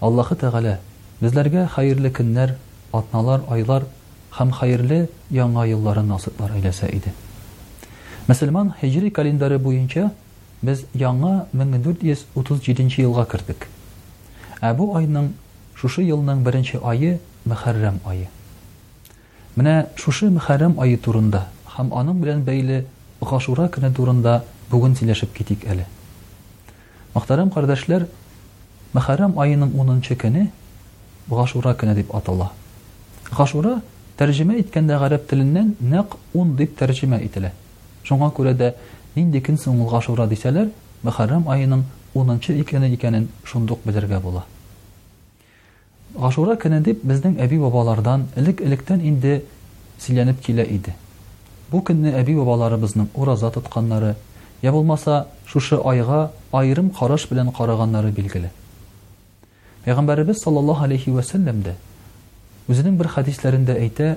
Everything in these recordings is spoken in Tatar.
Аллаһы Тәгалә безләргә хәерле көннәр, атналар, айлар һәм хәерле Яңа елларын насыйплар әйләсә иде. Мөселман һиҗри календаре буенча без яңа 1437 нче елга кердек. Ә бу айның, шушы елның беренче ае, Мөхәррәм ае. Менә шушы Мөхәррәм ае турында һәм аның белән бәйле Гашура көне турында бүген сөйләшеп китик әле. Мөхтәрәм кардәшләр, Мөхәррәм аеның унынчы көне Гашура көне дип атала. Гашура, тәрҗемә иткәндә гарәп теленнән нәкъ ун дип тәрҗемә ителә. Шуңа күрә дә, нинди көн соң ул Гашура дисәләр, Мөхәррәм аеның унынчы икене икәнен шундук белергә була. Гашура көне дип безнең әби-бабалардан элек-электән инде сөйләнеп килә иде. Бу көнне әби-бабаларыбызның ураза тотканнары, я булмаса, шушы айга аерым караш белән караганнары билгеле. Пәйгамбәребез саллаллаһу алейһи вә сәлләм дә үзенең бер хәдисләрендә әйтә,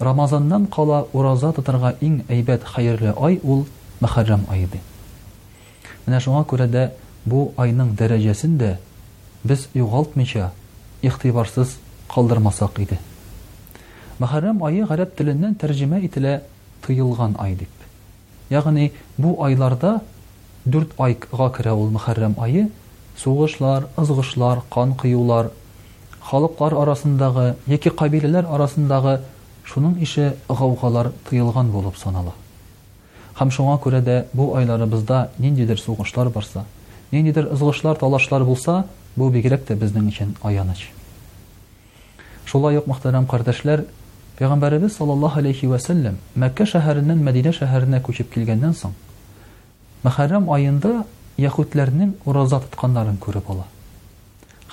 Рамазаннан кала ураза тотарга иң әйбәт, хәерле ай ул Мөхәррәм ае, ди. Менә шуңа күрә дә бу айның дәрәҗәсен дә без югалтмыйча, игътибарсыз калдырмасак иде. Мөхәррәм ае гарәп теленнән тәрҗемә ителә тыелган ай дип. Ягъни бу айларда, дүрт ай га керә ул мөхәррәм ае, сугышлар, ызгышлар, кан коюлар, халыклар арасындагы яки кабиләләр арасындагы шуның ише гаугалар тыелган булып санала. Һәм шуңа күрә дә бу айларыбызда ниндидер сугышлар барса, ниндидер ызгышлар, талашлар булса, бу бигрәк тә безнең өчен аяныч. Шулай ук, мөхтәрәм кардәшләр, Пәйгамбәребез саллаллаһу галәйһи вә сәлләм Мәккә шәһәреннән Мәдинә шәһәренә күчеп килгәннән соң, Мөхәррәм аенда яһүдләрнең ураза тотканнарын күреп ала.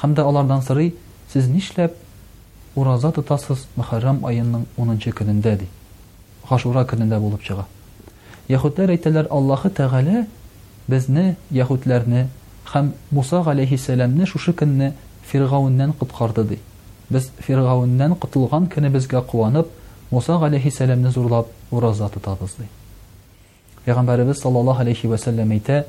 Һәм дә алардан сорый, Сез нишләп ураза тотасыз Мөхәррәм аеның унынчы көнендә? ди. Гашура көнендә булып чыга. Яһүдләр әйтәләр, Аллаһы Тәгалә безне, яһүдләрне, һәм Муса галәйһиссәламне шушы көнне Фиргавеннән коткарды, ди. Без Фиргавеннән котылган көнебезгә куанып, Муса галәйһиссәламне зурлап ураза тотабыз, ди. Пәйгамбәребез саллаллаһу галәйһи вә сәлләм әйтә,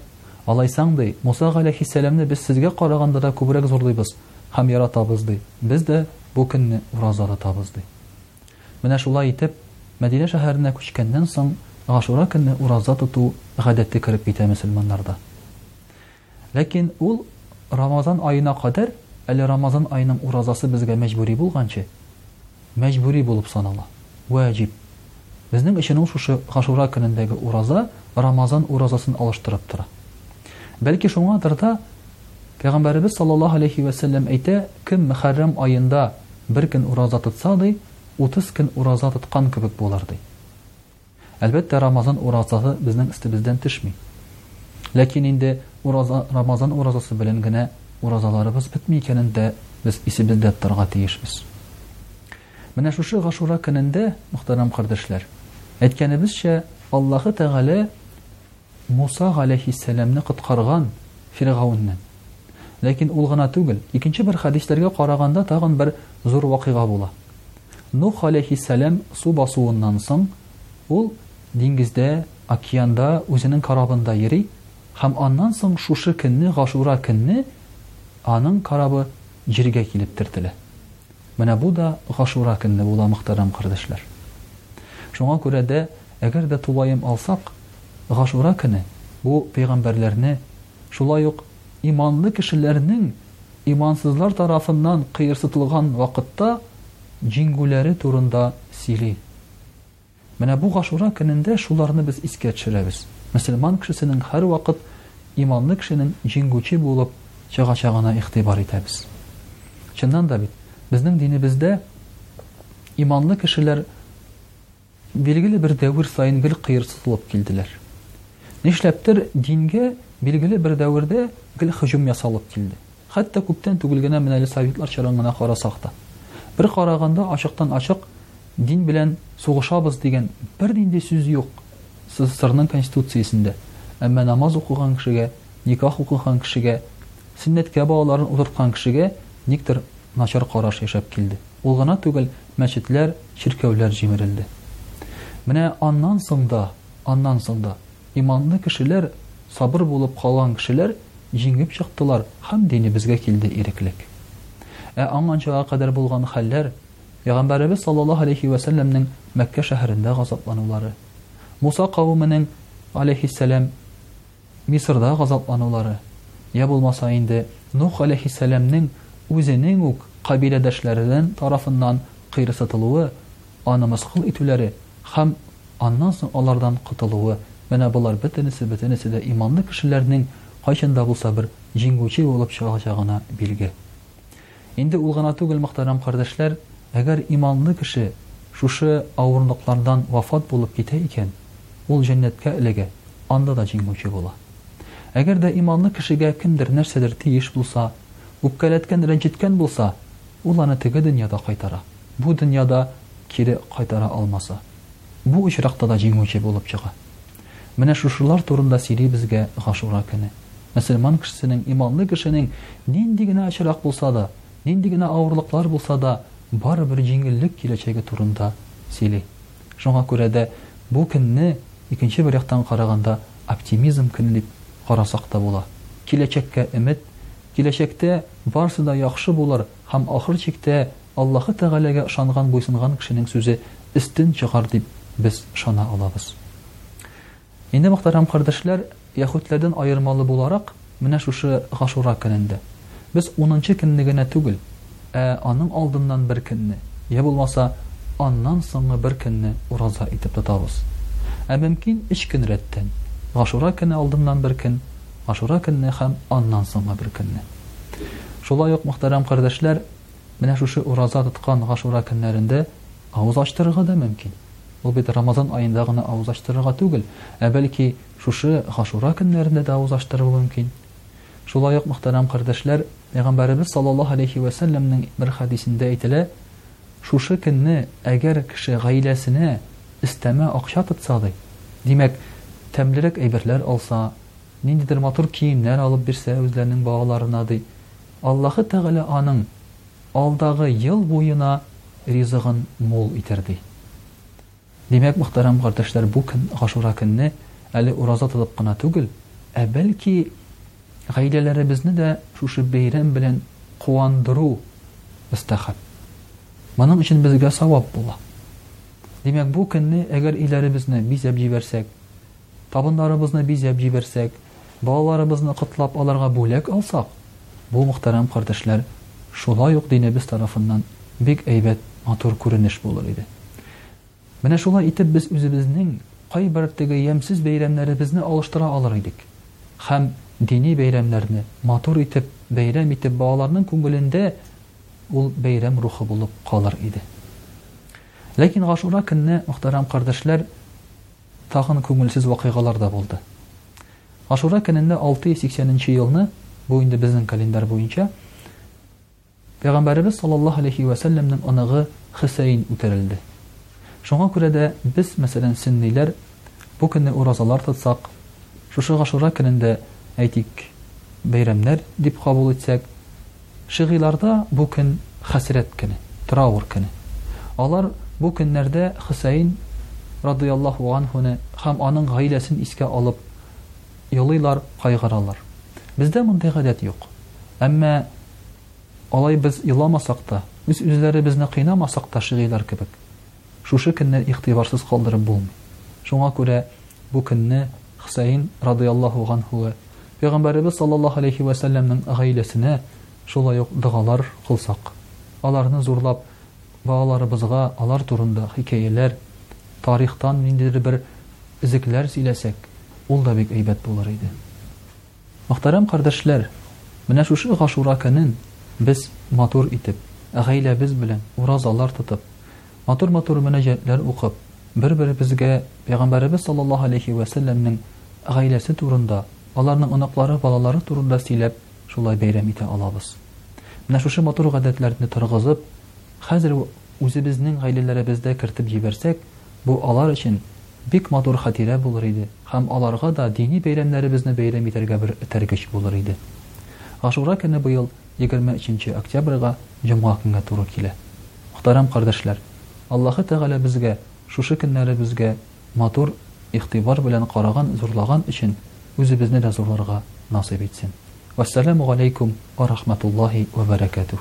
Алайсаң, ди, Муса галәйһиссәламне без сезгә караганда да күбрәк зурлыйбыз һәм яратабыз, ди. Без дә бу көнне ураза тотабыз, ди. Менә шулай итеп, Мәдинә шәһәренә күчкәннән соң, Гашура көнне ураза тоту гадәте кереп китә мөселманнарда. Ләкин ул Рамазан аена кадәр, әле Рамазан аеның уразасы безгә мәҗбүри булганчы, мәҗбүри булып санала, ваҗиб. Безнең өчен ул шушы Гашура көнендәге ураза Рамазан уразасын алыштырып тора. Бәлки шуңадыр да, Пәйгамбәребез саллаллаһу алейһи вә сәлләм әйтә, Кем Мөхәррәм аенда бер көн ураза тотса, ди, утыз көн ураза тоткан кебек булыр, ди. Әлбәттә, Рамазан уразасы безнең өстебездән төшми. Ләкин инде ураза, Рамазан уразасы белән генә уразаларыбыз бетми икәнен дә без исебездә тотарга тиешбез. Менә шушы Гашура көнендә, мөхтәрәм кардәшләр, әйткәнебезчә, Аллаһы Тәгалә Муса галәйһиссәламне коткарган Фиргауннән. Ләкин ул гына түгел, икенче бер хәдисләргә караганда тагын бер зур вакыйга була. Нух галәйһиссәлам су басуыннан соң, ул диңгездә, океанда, үзенең корабында йөри, һәм аннан соң шушы көнне, Гашура көнне, аның корабы җиргә килеп төртелә. Менә бу да Гашура көнне була мөхтәрәм кардәшләр. Шуңа күрә дә, әгәр дә тулаем алсак, Гашура көне, бу пәйгамбәрләрне, шулай ук иманлы кешеләрнең имансызлар тарафыннан кыерсытылган вакытта җиңгүләре турында сөйли. Менә бу Гашура көнендә шуларны без искә төшерәбез. Мөселман кешесенең һәрвакыт иманлы кешенең җиңгүче булып чыгачагына игътибар итәбез. Чыннан да бит, безнең динебездә иманлы кешеләр билгеле бер дәвер саен гел кыерсытылып килделәр. Нишләптер, дингә билгеле бер дәвердә гел һөҗүм ясалып килде. Хәтта күптән түгел генә менә әле советлар чорын гына карасак та. Бер караганда ачыктан-ачык дин белән сугышабыз дигән бернинди сүз юк СССРның Конституциясендә. Әмма намаз укыган кешегә, никах укыган кешегә, сөннәткә балаларын утырткан кешегә никтер начар караш яшәп килде. Ул гына түгел, мәчетләр, чиркәүләр җимерелде. Менә аннан соң да, аннан соң да. Иманлы кешеләр, сабыр булып калган кешеләр җиңеп чыктылар һәм динебезгә килде иреклек. Ә аңанчага кадәр булган хәлләр, Пәйгамбәребез саллаллаһу алейһи вә сәлләмнең Мәккә шәһәрендә газапланулары, Муса кавеменең, алейһиссәлам, Мисырда газапланулары, йә булмаса инде Нух алейһиссәламнең үзенең үк кабиләдәшләреннән тарафыннан кыерсытылуы, аны мыскыл итүләре һәм аннан соң алардан котылуы, менә болар бөтенесе, бөтенесе дә иманлы кешеләрнең кайчан да булса бер җиңүче булып чыгачагына билге. Инде ул гына түгел, мөхтәрәм кардәшләр, әгәр иманлы кеше шушы авырлыклардан вафат булып китә икән, ул җәннәткә эләгә, анда да җиңүче була. Әгәр дә иманлы кешегә кемдер нәрсәдер тиеш булса, үпкәләткән, рәнҗеткән булса, Ул аны теге дөньяда кайтара, бу дөньяда кире кайтара алмаса, бу очракта да җиңүче булып чыга. Менә шушылар турында сөйли безгә Гашура көне. Мөселман кешесенең, иманлы кешенең нинди генә очрак булса да, нинди генә авырлыклар булса да, барыбер җиңеллек киләчәге турында сөйли. Шуңа күрә дә бу көнне, икенче бер яктан караганда, оптимизм көне дип карасак та була. Киләчәккә өмет, Киләчәктә барсы да яхшы булыр һәм ахыр чиктә Аллаһы Тәгаләгә ышанган буйсынган кешенең сүзе өстен чыгар дип без ышана алабыз. Инде мөхтәрәм кардәшләр, яһүдләрдән аермалы буларак, менә шушы Гашура көнендә, без унынчы көнне генә түгел, ә аның алдыннан бер көнне, йә булмаса, аннан соңгы бер көнне ураза итеп тотабыз. Ә мөмкин өч көн рәттән, Гашура көне алдыннан бер көн, Ашура көнне һәм аннан соңгы бер көнне. Шулай ук, мөхтәрәм кардәшләр, менә шушы ураза тоткан Гашура көннәрендә авыз ачтырырга да мөмкин. Ул бит Рамазан аенда гына авыз ачтырырга түгел, ә бәлки шушы Гашура көннәрендә дә авыз ачтырырга мөмкин. Шулай ук, мөхтәрәм кардәшләр, Пәйгамбәребез саллаллаһу алейһи вә сәлләмнең бер хәдисендә әйтелә, Шушы көнне әгәр кеше гаиләсенә өстәмә акча тотса ди, димәк, тәмлерәк әйберләр алса, ниндидер матур киемнәр алып бирсә үзләренең балаларына ди, Аллаһы Тәгалә аның алдагы ел буена ризыгын мул итәр ди. Димәк, мөхтәрәм кардәшләр, бу көн, Гашура көнне, әле ураза тотып кына түгел, ә бәлки гаиләләребезне дә шушы бәйрәм белән куандыру мөстәхәб. Моның өчен безгә савап була. Димәк, бу көнне, әгәр өйләребезне бизәп җибәрсәк, Табыннарыбызны бизәп җибәрсәк, балаларыбызны котлап аларга бүләк алсак, бу, мөхтәрәм кардәшләр, шулай ук динебез тарафыннан бик әйбәт, матур күренеш булыр иде. Менә шулай итеп без үзебезнең кайбер теге ямьсез бәйрәмнәребезне алыштыра алыр идек һәм дини бәйрәмнәрне матур итеп бәйрәм итеп балаларның күңелендә ул бәйрәм рухы булып калыр иде. Ләкин Гашура көнне, мөхтәрәм кардәшләр, Тагын күңелсез вакыйгалар да булды. Ашура көнендә 680 нче елны, бу инде безнең календарь буенча, Пәйгамбәребез саллаллаһу алейһи вә сәлләмнең оныгы Хөсәен үтерелде. Шуңа күрә дә без, мәсәлән, сөнниләр, бу көнне уразалар тотсак, шушы Ашура көнендә, әйтик, бәйрәмнәр дип кабул итсәк, Шигыйларда бу көн хәсрәт көне, траур көне. Алар бу көннәрдә Хөсәен радыяллаһу анһуны һәм аның гаиләсен искә алып елыйлар, кайгыралар. Бездә мондый гадәт юк. Әмма алай без еламасак та, үз-үзләребезне кыйнамасак та шигыйлар кебек, шушы көнне игътибарсыз калдырып булмый. Шуңа күрә Бу көнне Хөсәен радыяллаһу ганһуга, Пәйгамбәребез саллаллаһу галәйһи вә сәлләмнең гаиләсенә шулай ук догалар кылсак, аларны зурлап, балаларыбызга алар турында хикәяләр, тарихтан ниндидер бер өзекләр сөйләсәк, ул да бик әйбәт булыр иде. Мөхтәрәм кардәшләр, менә шушы Гашура көнен без матур итеп, гаиләбез белән уразалар тотып, матур-матур мөнәҗәтләр укып, бер-беребезгә Пәйгамбәребез саллаллаһу алейһи вә сәлләмнең гаиләсе турында, аларның оныклары, балалары турында сөйләп, шулай бәйрәм итә алабыз. Менә шушы матур гадәтләрне торгызып, хәзер үк үзебезнең гаиләләребездә кертеп җибәрсәк, Бу алар өчен бик матур хатирә булыр иде һәм аларга да дини бәйрәмнәребезне бәйрәм итәргә бер этәргеч булыр иде. Гашура көне быел егерме өченче октябрьга җомга көнгә туры килә. Мөхтәрәм кардәшләр, Аллаһы Тәгалә безгә шушы көннәребезгә матур игътибар белән караган, зурлаган өчен үзебезне дә зурларга насыйп итсен. Вәссәламү галәйкүм вә рахмәтуллаһи вә бәрәкәтүһ.